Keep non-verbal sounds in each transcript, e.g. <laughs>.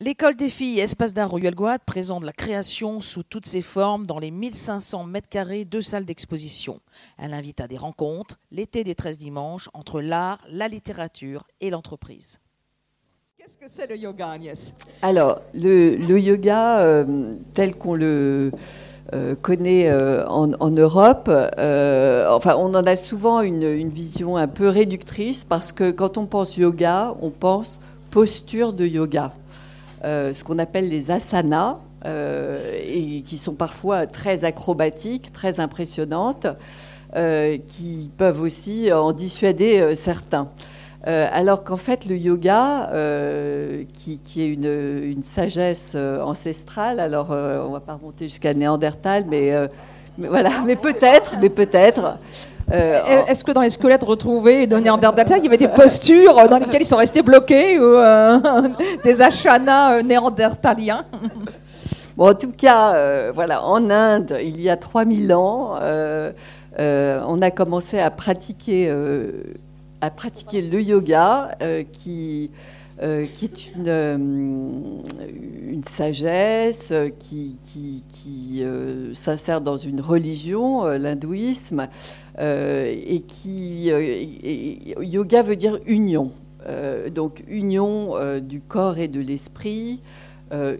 L'école des filles Espace d'art Royal présente la création sous toutes ses formes dans les 1500 mètres carrés de salles d'exposition. Elle invite à des rencontres, l'été des 13 dimanches, entre l'art, la littérature et l'entreprise. Qu'est-ce que c'est le yoga, Agnès? Alors, le, yoga, euh, tel qu'on le euh, connaît euh, en, Europe, enfin, on en a souvent une, une vision un peu réductrice parce que quand on pense yoga, on pense posture de yoga. Euh, ce qu'on appelle les asanas, euh, et qui sont parfois très acrobatiques, très impressionnantes, euh, qui peuvent aussi en dissuader certains. alors qu'en fait, le yoga, qui, est une, sagesse ancestrale, alors on va pas remonter jusqu'à Néandertal, mais voilà, mais peut-être, mais peut-être. Euh, est-ce que dans les squelettes retrouvés de Néandertal, il y avait des postures dans lesquelles ils sont restés bloqués ou euh, <laughs> des achanas euh, néandertaliens? Bon, en tout cas, voilà, en Inde, il y a 3000 ans, on a commencé à pratiquer, à pratiquer le yoga qui euh, qui est une, euh, une sagesse qui, qui, qui euh, s'insère dans une religion, l'hindouisme, et qui yoga veut dire union. donc union du corps et de l'esprit,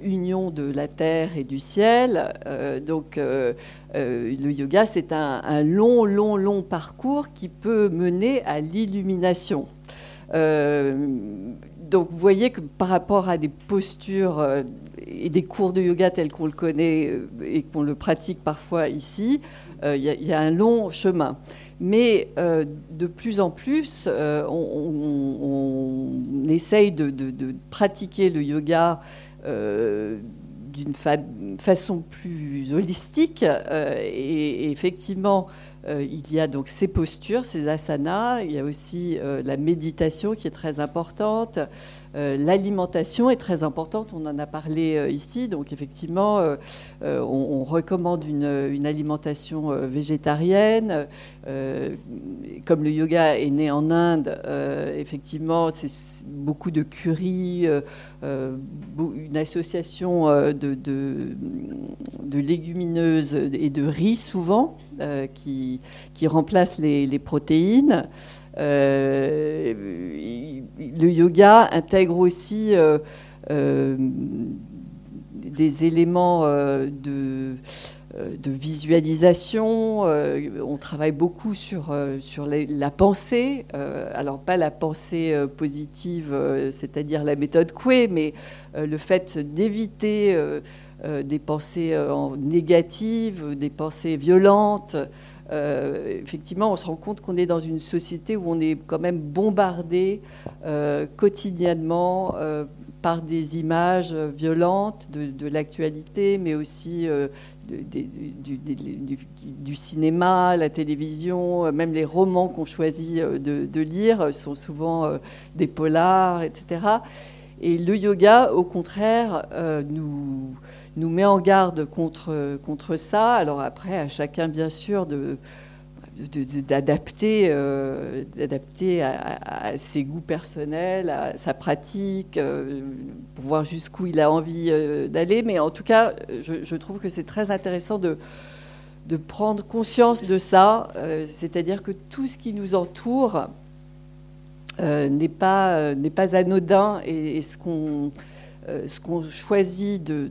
union de la terre et du ciel. donc le yoga, c'est un, long, long, long parcours qui peut mener à l'illumination. Donc vous voyez que par rapport à des postures euh, et des cours de yoga tels qu'on le connaît euh, et qu'on le pratique parfois ici, euh, il y, a un long chemin. Mais de plus en plus, on, essaye de, pratiquer le yoga d'une façon plus holistique. et, effectivement, euh, il y a donc ces postures, ces asanas, il y a aussi euh, la méditation qui est très importante, euh, l'alimentation est très importante, on en a parlé ici, donc effectivement on, recommande une, alimentation végétarienne, comme le yoga est né en Inde, effectivement c'est beaucoup de curry, une association de, de légumineuses et de riz souvent. Euh, qui, les, protéines. Euh, le yoga intègre aussi euh, des éléments de, visualisation. on travaille beaucoup sur, sur la, pensée. alors pas la pensée positive, c'est-à-dire la méthode Coué, mais le fait d'éviter euh, des pensées euh, négatives, des pensées violentes. Euh, effectivement, on se rend compte qu'on est dans une société où on est quand même bombardé quotidiennement par des images violentes de, l'actualité, mais aussi du, cinéma, la télévision, même les romans qu'on choisit de, lire sont souvent des polars, etc. Et le yoga, au contraire, nous nous met en garde contre, contre ça. Alors après, à chacun, bien sûr, de, d'adapter euh, d'adapter à, ses goûts personnels, à sa pratique, euh, pour voir jusqu'où il a envie euh, d'aller. Mais en tout cas, je, trouve que c'est très intéressant de, de prendre conscience de ça, c'est-à-dire que tout ce qui nous entoure n'est pas, n'est pas anodin et ce qu'on ce qu'on choisit de,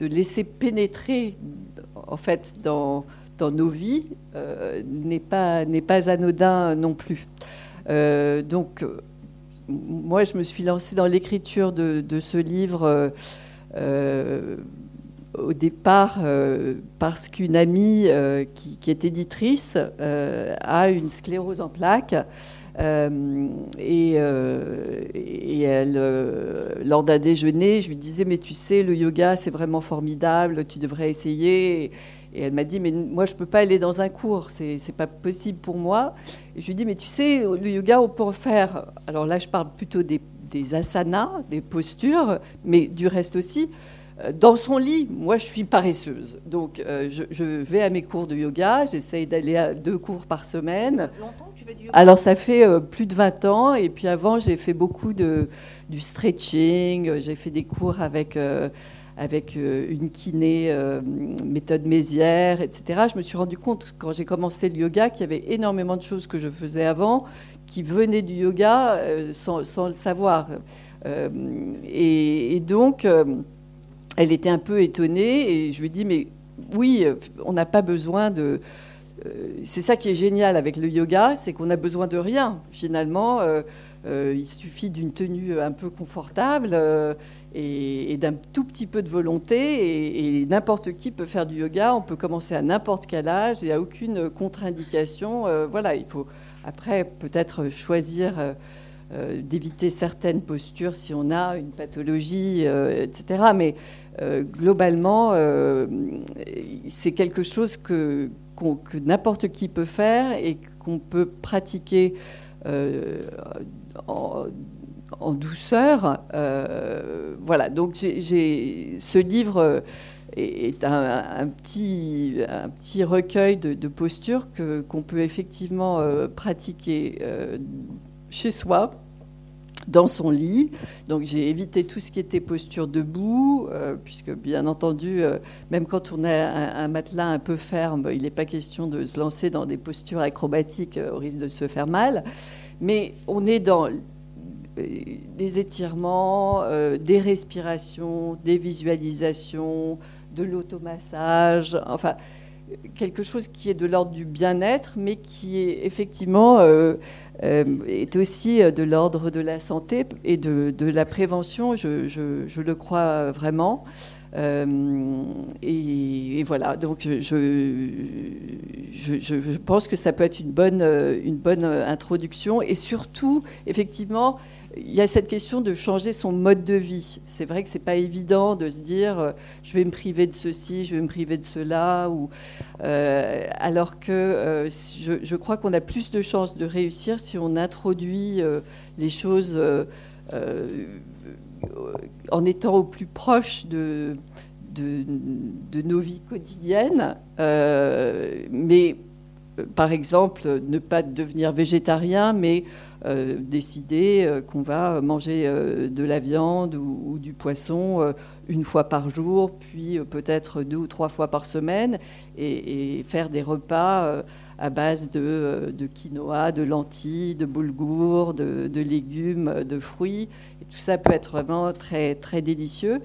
laisser pénétrer en fait dans, dans nos vies euh, n'est pas, pas anodin non plus. Euh, donc, moi, je me suis lancée dans l'écriture de, ce livre au départ parce qu'une amie qui, qui, est éditrice a une sclérose en plaques euh, et, euh, et, elle, euh, lors d'un déjeuner, je lui disais, mais tu sais, le yoga, c'est vraiment formidable, tu devrais essayer. Et elle m'a dit, mais moi, je ne peux pas aller dans un cours, c'est n'est pas possible pour moi. Et je lui dis, mais tu sais, le yoga, on peut faire. Alors là, je parle plutôt des asanas, des postures, mais du reste aussi. Dans son lit, moi je suis paresseuse. Donc je, vais à mes cours de yoga, j'essaye d'aller à deux cours par semaine. Alors ça fait plus de 20 ans et puis avant j'ai fait beaucoup de, du stretching, j'ai fait des cours avec avec euh, une kiné, euh, méthode Mézières, etc. Je me suis rendu compte quand j'ai commencé le yoga qu'il y avait énormément de choses que je faisais avant qui venaient du yoga euh, sans, le savoir. Et, donc, elle était un peu étonnée et je lui ai dit, mais oui, on n'a pas besoin de... c'est ça qui est génial avec le yoga, c'est qu'on n'a besoin de rien finalement. il suffit d'une tenue un peu confortable et, d'un tout petit peu de volonté. Et, n'importe qui peut faire du yoga. On peut commencer à n'importe quel âge et à aucune contre-indication. Euh, voilà, il faut après peut-être choisir euh, euh, d'éviter certaines postures si on a une pathologie, etc. Mais globalement, c'est quelque chose que, n'importe qui peut faire et qu'on peut pratiquer en douceur. Euh, voilà, donc j'ai ce livre est un, petit, un petit recueil de, postures qu'on peut effectivement euh, pratiquer euh, chez soi, dans son lit. Donc j'ai évité tout ce qui était posture debout, puisque bien entendu, même quand on a un, un, matelas un peu ferme, il n'est pas question de se lancer dans des postures acrobatiques au risque de se faire mal. Mais on est dans des étirements, euh, des respirations, des visualisations, de l'automassage, enfin quelque chose qui est de l'ordre du bien-être, mais qui est effectivement euh, euh, est aussi de l'ordre de la santé et de, la prévention, je, le crois vraiment. et, voilà, donc je, je, pense que ça peut être une bonne, une bonne introduction et surtout, effectivement, il y a cette question de changer son mode de vie. C'est vrai que c'est pas évident de se dire euh, je vais me priver de ceci, je vais me priver de cela, ou euh, alors que euh, je, crois qu'on a plus de chances de réussir si on introduit les choses en étant au plus proche de, de, de nos vies quotidiennes, mais par exemple, ne pas devenir végétarien, mais euh, décider euh, qu'on va manger euh, de la viande ou, du poisson une fois par jour, puis peut-être deux ou trois fois par semaine, et, faire des repas à base de, quinoa, de lentilles, de boulgour, de, légumes, de fruits. Tout ça peut être vraiment très, très délicieux.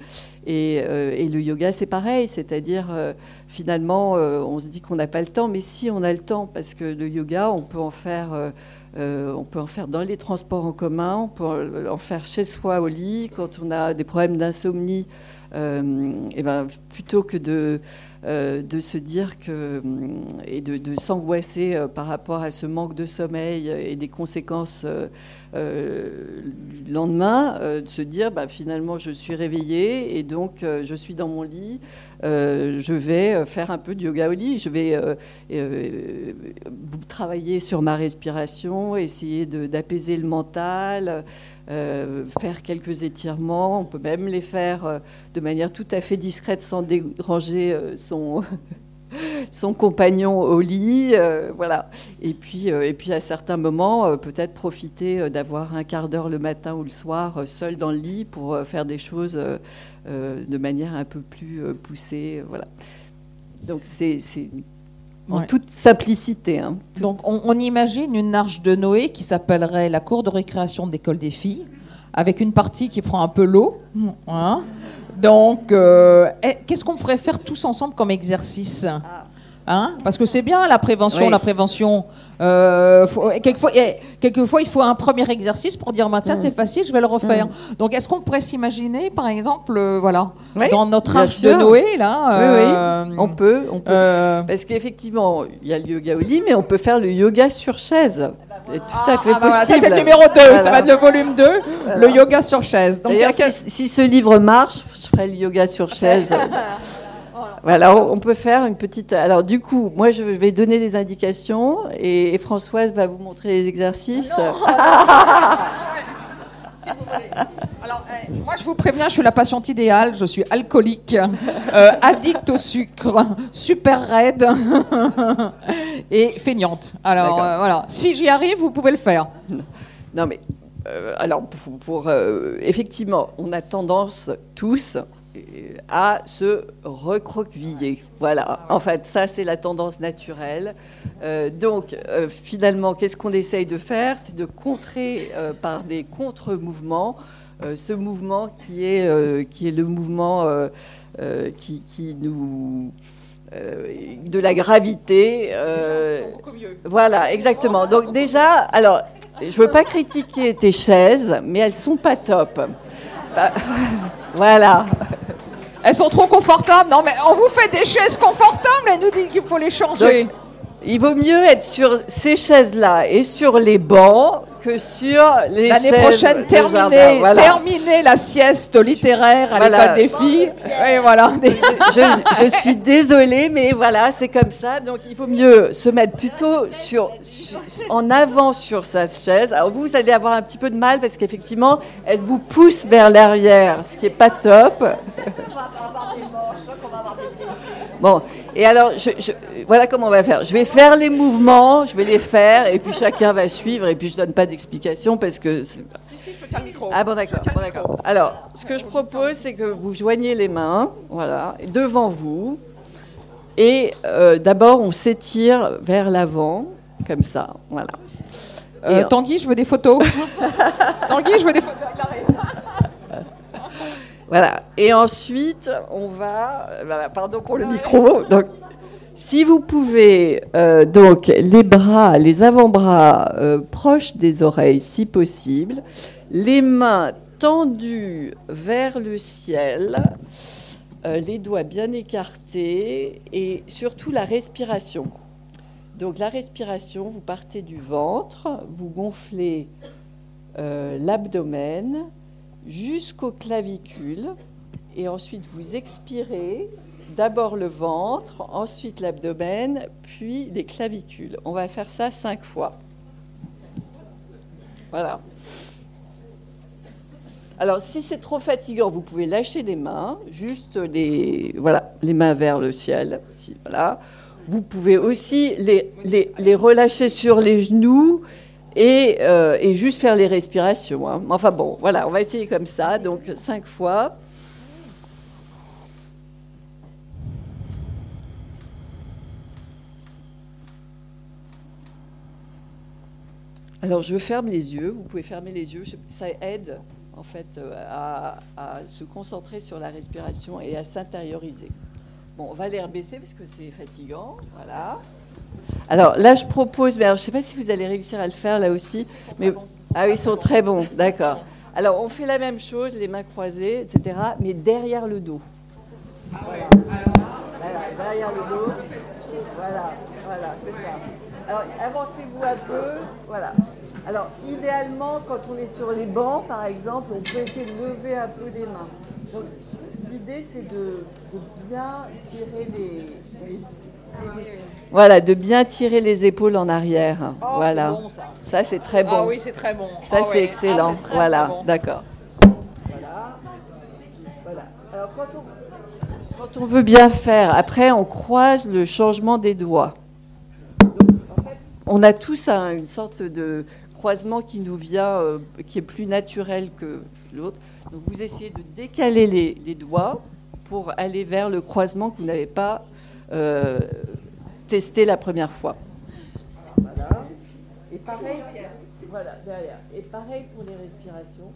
Et, et le yoga, c'est pareil, c'est-à-dire finalement, on se dit qu'on n'a pas le temps, mais si on a le temps, parce que le yoga, on peut en faire euh, on peut en faire dans les transports en commun, on peut en faire chez soi au lit, quand on a des problèmes d'insomnie. Euh, et ben, plutôt que de, euh, de se dire que et de, s'angoisser par rapport à ce manque de sommeil et des conséquences le lendemain, de se dire bah, finalement je suis réveillée et donc je suis dans mon lit, euh, je vais euh, faire un peu de yoga au lit, je vais euh, travailler sur ma respiration, essayer d'apaiser le mental, faire quelques étirements. On peut même les faire de manière tout à fait discrète sans déranger son, son compagnon au lit, voilà. Et puis, et puis à certains moments, peut-être profiter d'avoir un quart d'heure le matin ou le soir seul dans le lit pour faire des choses euh, de manière un peu plus euh, poussée. Euh, voilà. Donc c'est en toute simplicité. Hein. Donc on, imagine une arche de Noé qui s'appellerait la cour de récréation d'école des filles, avec une partie qui prend un peu l'eau. Hein. Donc eh, qu'est-ce qu'on pourrait faire tous ensemble comme exercice? Ah. Hein? Parce que c'est bien la prévention, la prévention. Euh, quelquefois, quelquefois, il faut un premier exercice pour dire bah, tiens, c'est facile, je vais le refaire. Donc, est-ce qu'on pourrait s'imaginer, par exemple, euh, voilà, dans notre âge de Noé, là Oui, euh, on peut. On peut. Parce qu'effectivement, il y a le yoga au lit, mais on peut faire le yoga sur chaise. C'est tout à fait ah, bah possible. ça, c'est le numéro 2, ça va être le volume 2, le yoga sur chaise. Donc, si, si, ce livre marche, je ferai le yoga sur <laughs> chaise. Voilà, on peut faire une petite. Alors, du coup, moi, je vais donner les indications et, Françoise va vous montrer les exercices. <laughs> Alors, eh, moi, je vous préviens, je suis la patiente idéale. Je suis alcoolique, <laughs> euh, addict au sucre, super raide <laughs> et feignante. Alors, euh, voilà. Si j'y arrive, vous pouvez le faire. Non, mais euh, alors, pour, pour, effectivement, on a tendance tous à se recroqueviller. Voilà. En fait, ça, c'est la tendance naturelle. Euh, donc, euh, finalement, qu'est-ce qu'on essaye de faire? C'est de contrer euh, par des contre-mouvements euh, ce mouvement qui est, euh, qui est le mouvement euh, euh, qui, qui nous. euh, de la gravité. euh, voilà, exactement. Donc déjà, alors, je veux pas critiquer tes chaises, mais elles sont pas top. Bah, <laughs> voilà. Elles sont trop confortables. Non, mais on vous fait des chaises confortables. Elle nous dit qu'il faut les changer. Donc, il vaut mieux être sur ces chaises-là et sur les bancs que sur les L'année prochaine, jardin. Voilà. terminer la sieste littéraire à Voilà. l'école des filles. Et voilà. je, je suis désolée, mais voilà, c'est comme ça. Donc, il vaut mieux se mettre plutôt sur, sur- en avant sur sa chaise. Alors, vous, vous allez avoir un petit peu de mal parce qu'effectivement, elle vous pousse vers l'arrière, ce qui n'est pas top. Bon, et alors, je, je- voilà comment on va faire. Je vais faire les mouvements, je vais les faire, et puis chacun va suivre, et puis je donne pas d'explication parce que Si, si, je te tiens le micro. ah bon d'accord, bon, d'accord. Alors, ce que je propose, c'est que vous joignez les mains, voilà, devant vous, et euh, d'abord on s'étire vers l'avant, comme ça, voilà. Euh, Tanguy, je veux des photos. <laughs> Tanguy, je veux des photos. Il. Voilà. Et ensuite, on va. euh, voilà, pardon pour le micro. Donc, si vous pouvez, euh, donc, les bras, les avant-bras euh, proches des oreilles, si possible, les mains tendues vers le ciel, les doigts bien écartés et surtout la respiration. Donc, la respiration, vous partez du ventre, vous gonflez l'abdomen jusqu'aux clavicules et ensuite vous expirez d'abord le ventre, ensuite l'abdomen, puis les clavicules. On va faire ça cinq fois. Voilà. Alors si c'est trop fatigant, vous pouvez lâcher les mains, juste les voilà, les mains vers le ciel. Voilà. Vous pouvez aussi les, les, les relâcher sur les genoux et, euh, et juste faire les respirations. hein. Enfin bon, voilà, on va essayer comme ça, donc cinq fois. Alors je ferme les yeux, vous pouvez fermer les yeux, ça aide en fait euh, à, se concentrer sur la respiration et à s'intérioriser. Bon, on va les rebaisser parce que c'est fatigant, voilà. Alors là, je propose, mais alors, je ne sais pas si vous allez réussir à le faire là aussi. Mais, ah oui, ils sont très bons, d'accord. Alors on fait la même chose, les mains croisées, etc., mais derrière le dos. Voilà, derrière le dos. Voilà, voilà, c'est ça. Alors avancez-vous un peu, voilà. Alors idéalement, quand on est sur les bancs, par exemple, on peut essayer de lever un peu les mains. Donc l'idée, c'est de, de bien tirer les, les- voilà, de bien tirer les épaules en arrière. Oh, voilà. bon, ça. Ça, c'est très bon. Ah oui, c'est très bon. Ça, Ah c'est excellent. Ah, voilà, bon. d'accord. Voilà. Voilà. Alors, quand on, quand on veut bien faire, après, on croise le changement des doigts. Donc, en fait, on a tous un- une sorte de croisement qui nous vient, euh, qui est plus naturel que l'autre. Donc, vous essayez de décaler les, les doigts pour aller vers le croisement que vous n'avez pas euh, testé la première fois. Et pareil, voilà, derrière. Et pareil pour les respirations.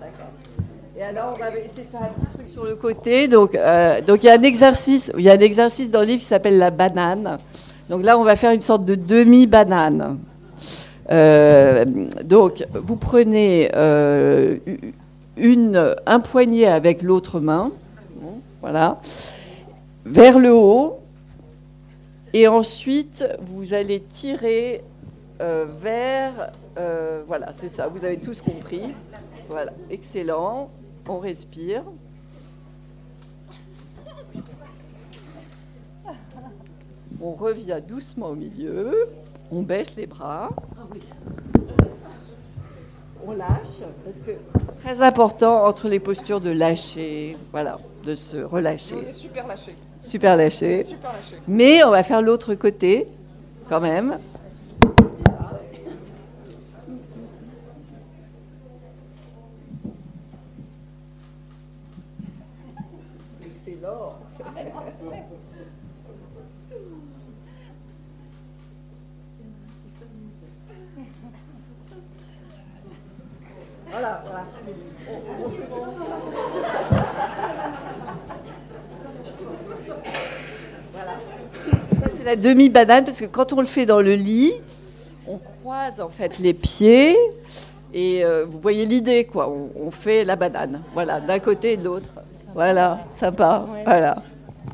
D'accord. Et alors, on va essayer de faire un petit truc sur le côté. Donc, euh, donc il y a un exercice, il y a un exercice dans le livre qui s'appelle la banane. Donc là, on va faire une sorte de demi-banane. Euh, donc, vous prenez euh, un poignet avec l'autre main, voilà, vers le haut, et ensuite vous allez tirer euh, vers, voilà, c'est ça. Vous avez tous compris. Voilà, excellent. On respire. On revient doucement au milieu. On baisse les bras. On lâche, parce que très important entre les postures de lâcher, voilà, de se relâcher. On est super lâché. Super lâché. Super lâché. Mais on va faire l'autre côté, quand même. Voilà. Ça, c'est la demi-banane, parce que quand on le fait dans le lit, on croise en fait les pieds, et euh, vous voyez l'idée, quoi. On, on fait la banane, voilà, d'un côté et de l'autre. Voilà, sympa, voilà.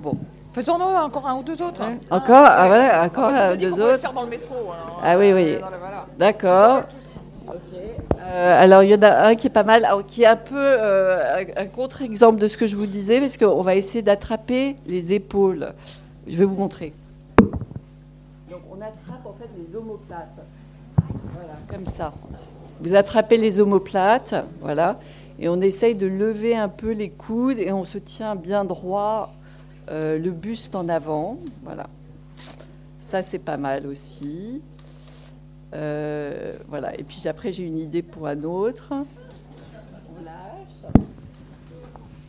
Bon. Faisons-nous encore un ou deux autres. hein. Encore, ah, voilà, encore On un, a dit deux qu'on pouvait le autres. faire dans le métro. hein. Ah oui, oui. Le- voilà. D'accord. Euh, alors, il y en a un qui est pas mal, qui est un peu euh, un, un contre-exemple de ce que je vous disais, parce qu'on va essayer d'attraper les épaules. Je vais vous montrer. Donc, on attrape en fait les omoplates. Voilà, comme ça. Vous attrapez les omoplates, voilà, et on essaye de lever un peu les coudes et on se tient bien droit, euh, le buste en avant. Voilà. Ça, c'est pas mal aussi. Euh, voilà. Et puis après, j'ai une idée pour un autre.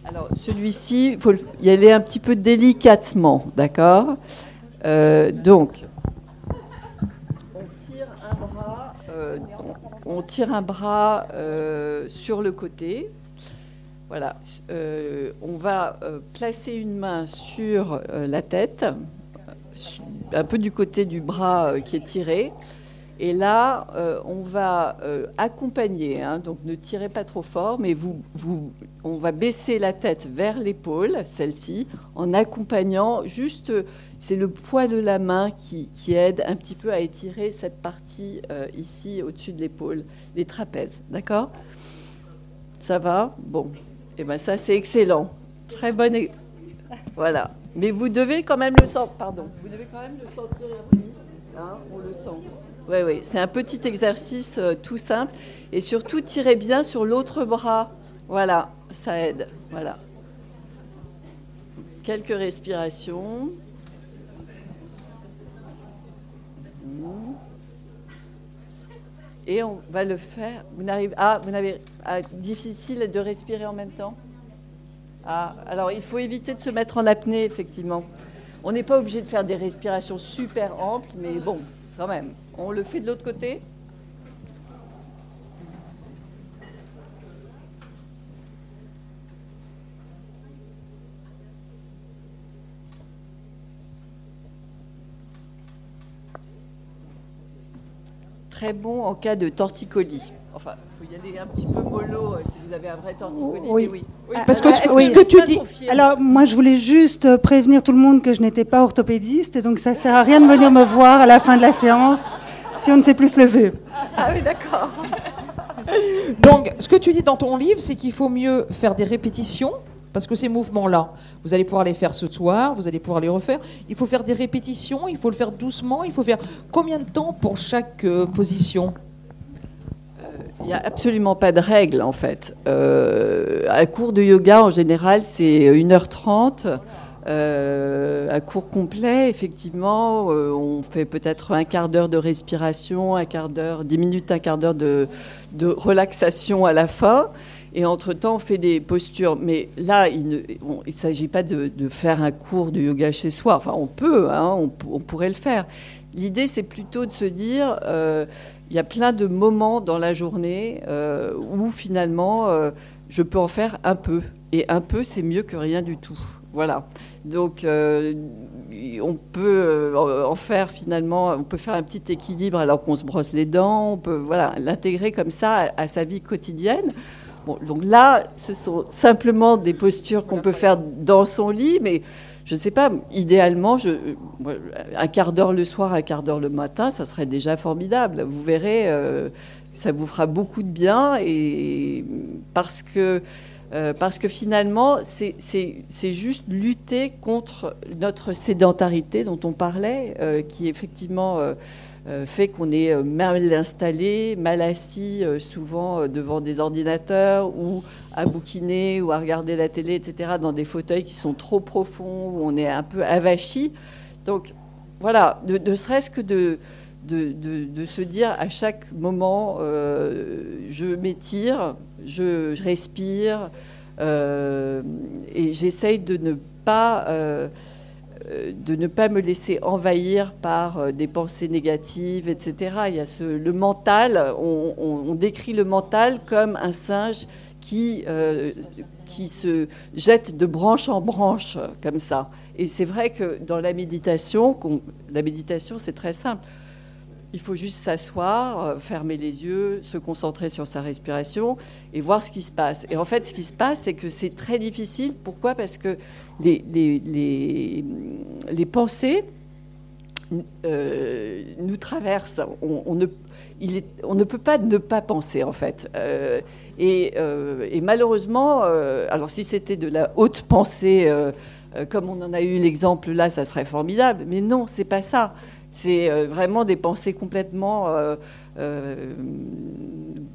Alors, celui-ci, il faut y aller un petit peu délicatement, d'accord? Euh, Donc, on tire un bras, euh, sur le côté. Voilà. On va placer une main sur la tête, un peu du côté du bras qui est tiré. Et là, euh, on va euh, accompagner, hein, donc ne tirez pas trop fort, mais vous, vous, on va baisser la tête vers l'épaule, celle-ci, en accompagnant juste, c'est le poids de la main qui, qui aide un petit peu à étirer cette partie euh, ici au-dessus de l'épaule, les trapèzes, d'accord? Ça va? Bon, et ben ça c'est excellent, très bonne, voilà. Mais vous devez quand même le sentir, pardon, vous devez quand même le sentir ici, hein, on le sent. Oui, oui, c'est un petit exercice euh, tout simple. Et surtout, tirez bien sur l'autre bras. Voilà, ça aide. Voilà. Quelques respirations. Et on va le faire. Vous n'arrivez ah, vous n'avez ah, difficile de respirer en même temps? Ah, alors il faut éviter de se mettre en apnée, effectivement. On n'est pas obligé de faire des respirations super amples, mais bon, quand même. On le fait de l'autre côté Très bon en cas de torticolis. Enfin, il faut y aller un petit peu mollo euh, si vous avez un vrai torticolis. Oui. mais oui. Oui, parce que Alors, ce, oui. que tu dis. Alors, moi, je voulais juste euh, prévenir tout le monde que je n'étais pas orthopédiste, et donc ça sert à rien de venir me voir à la fin de la séance si on ne sait plus se lever. Ah oui, d'accord. Donc, ce que tu dis dans ton livre, c'est qu'il faut mieux faire des répétitions. Parce que ces mouvements-là, vous allez pouvoir les faire ce soir, vous allez pouvoir les refaire. Il faut faire des répétitions, il faut le faire doucement, il faut faire combien de temps pour chaque euh, position? Il n'y a absolument pas de règle en fait. Euh, un cours de yoga en général c'est 1h30. Euh, un cours complet, effectivement, euh, on fait peut-être un quart d'heure de respiration, un quart d'heure, 10 minutes, un quart d'heure de relaxation à la fin. Et entre-temps, on fait des postures. Mais là, il ne il s'agit pas de, faire un cours de yoga chez soi. Enfin, on peut, hein, on, pourrait le faire. L'idée, c'est plutôt de se dire, euh, il y a plein de moments dans la journée euh, où finalement, euh, je peux en faire un peu. Et un peu, c'est mieux que rien du tout. Voilà. Donc, on peut en faire finalement, on peut faire un petit équilibre alors qu'on se brosse les dents, on peut voilà, l'intégrer comme ça à sa vie quotidienne. Donc là, ce sont simplement des postures qu'on peut faire dans son lit, mais je ne sais pas, idéalement, moi, un quart d'heure le soir, un quart d'heure le matin, ça serait déjà formidable. Vous verrez, euh, ça vous fera beaucoup de bien, et parce que parce que finalement, c'est juste lutter contre notre sédentarité dont on parlait, qui effectivement fait qu'on est mal installé, mal assis, souvent devant des ordinateurs ou à bouquiner ou à regarder la télé, etc., dans des fauteuils qui sont trop profonds, où on est un peu avachi. Donc voilà, ne, serait-ce que de, de, se dire à chaque moment, euh, je m'étire, je, respire, euh, et j'essaye de ne pas... Euh, de ne pas me laisser envahir par des pensées négatives, etc. Il y a ce, le mental, on, décrit le mental comme un singe qui, qui se jette de branche en branche comme ça. Et c'est vrai que dans la méditation, la méditation c'est très simple. Il faut juste s'asseoir, euh, fermer les yeux, se concentrer sur sa respiration et voir ce qui se passe. Et en fait, ce qui se passe, c'est que c'est très difficile. Pourquoi? Parce que les, les, les, pensées euh, nous traversent. On, ne, on, ne, peut pas ne pas penser, en fait. Euh, et, malheureusement, alors si c'était de la haute pensée comme on en a eu l'exemple là, ça serait formidable. Mais non, c'est pas ça. C'est euh, vraiment des pensées complètement euh,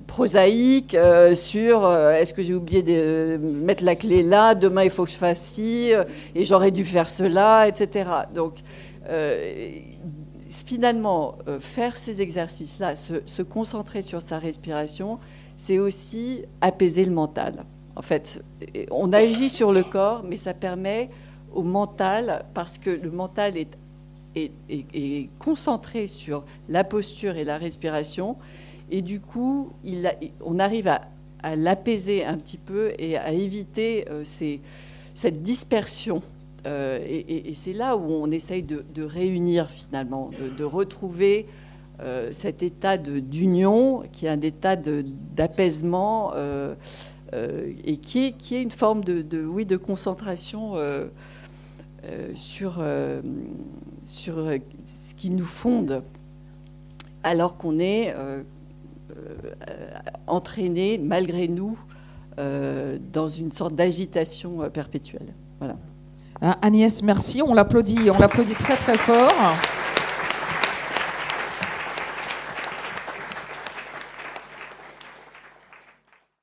prosaïques sur est-ce que j'ai oublié de mettre la clé là, demain il faut que je fasse ci, et j'aurais dû faire cela, etc. Donc finalement, faire ces exercices-là, se, concentrer sur sa respiration, c'est aussi apaiser le mental. En fait, on agit sur le corps, mais ça permet au mental, parce que le mental est, est, concentré sur la posture et la respiration, et du coup, il on arrive à, l'apaiser un petit peu et à éviter euh, cette dispersion. Euh, et, c'est là où on essaye de, réunir finalement, de, retrouver euh, cet état d'union qui est un état d'apaisement et qui est, qui est, une forme de, oui, de concentration sur, euh, sur ce qui nous fonde, alors qu'on est euh, entraîné, malgré nous, dans une sorte d'agitation perpétuelle. Voilà. Agnès, merci. On l'applaudit, on l'applaudit très très fort.